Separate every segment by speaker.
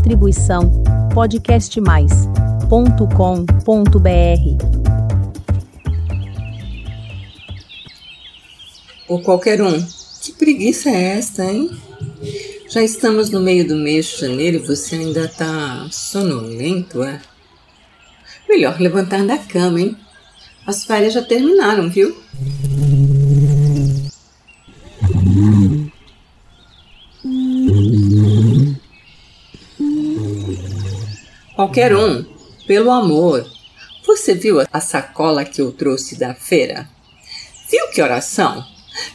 Speaker 1: Distribuição podcastmais.com.br.
Speaker 2: Ou qualquer um. Que preguiça é esta, hein? Já estamos no meio do mês de janeiro e você ainda tá sonolento, é? Melhor levantar da cama, hein? As férias já terminaram, viu? Qualquer um, pelo amor. Você viu a sacola que eu trouxe da feira? Viu que oração?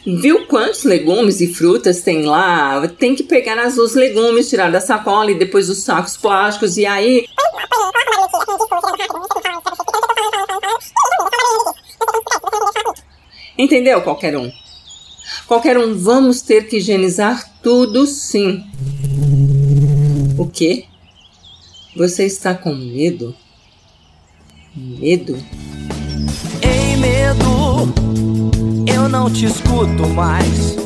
Speaker 2: Viu quantos legumes e frutas tem lá? Tem que pegar as, os legumes, tirar da sacola e depois os sacos plásticos e aí. Entendeu, qualquer um? Qualquer um, vamos ter que higienizar tudo sim. O quê? Você está com medo? Medo?
Speaker 3: Ei, medo, eu não te escuto mais.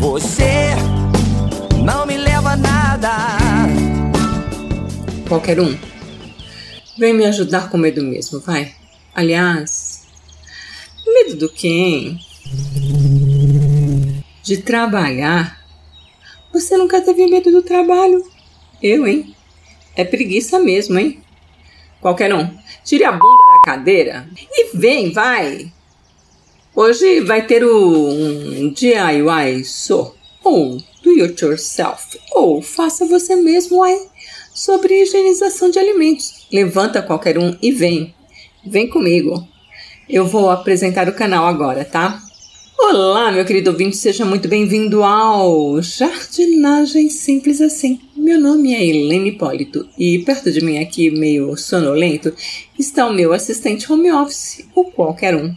Speaker 3: Você não me leva a nada.
Speaker 2: Qualquer um. Vem me ajudar com medo mesmo, vai. Aliás, medo do quem? De trabalhar? Você nunca teve medo do trabalho? Eu, hein? É preguiça mesmo, hein? Qualquer um, tire a bunda da cadeira e vem, vai! Hoje vai ter o um DIY so, ou do it yourself, ou faça você mesmo, ai, sobre higienização de alimentos. Levanta qualquer um e vem. Vem comigo. Eu vou apresentar o canal agora, tá? Olá, meu querido ouvinte, seja muito bem-vindo ao Jardinagem Simples Assim. Meu nome é Helene Hipólito e perto de mim aqui, meio sonolento, está o meu assistente home office, o qualquer um.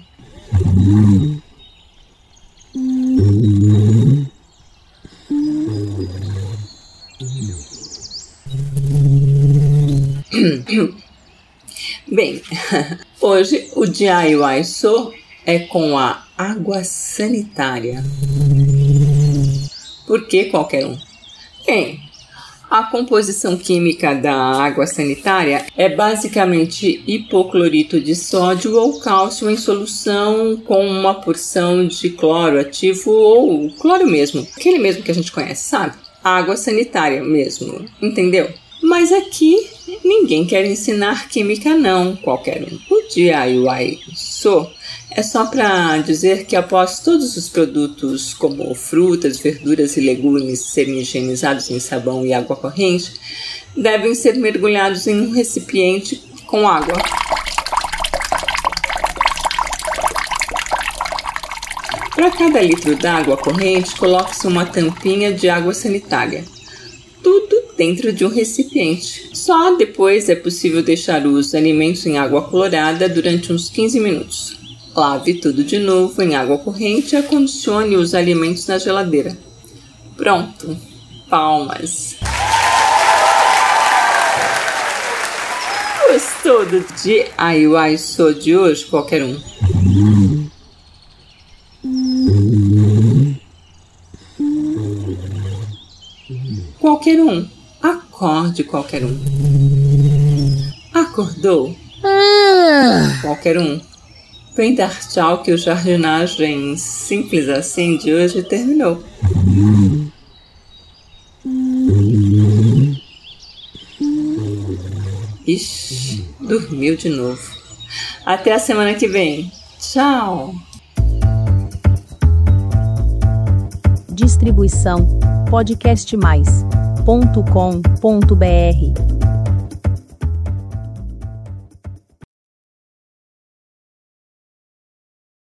Speaker 2: Bem, hoje o DIY sou é com a água sanitária. Por que qualquer um? Bem, a composição química da água sanitária é basicamente hipoclorito de sódio ou cálcio em solução com uma porção de cloro ativo ou cloro mesmo, aquele mesmo que a gente conhece, sabe? Água sanitária mesmo, entendeu? Mas aqui ninguém quer ensinar química não, qualquer um. O DIY sou é só para dizer que após todos os produtos, como frutas, verduras e legumes, serem higienizados em sabão e água corrente, devem ser mergulhados em um recipiente com água. Para cada litro d'água corrente, coloque-se uma tampinha de água sanitária. Dentro de um recipiente. Só depois é possível deixar os alimentos em água colorada durante uns 15 minutos. Lave tudo de novo em água corrente e acondicione os alimentos na geladeira. Pronto. Palmas. Gostou do DIY Sou de hoje, qualquer um? Qualquer um. Acorde qualquer um. Acordou? Qualquer um. Vem dar tchau que o jardinagem simples assim de hoje terminou. Ixi, dormiu de novo. Até a semana que vem. Tchau.
Speaker 1: Distribuição podcastmais.com.br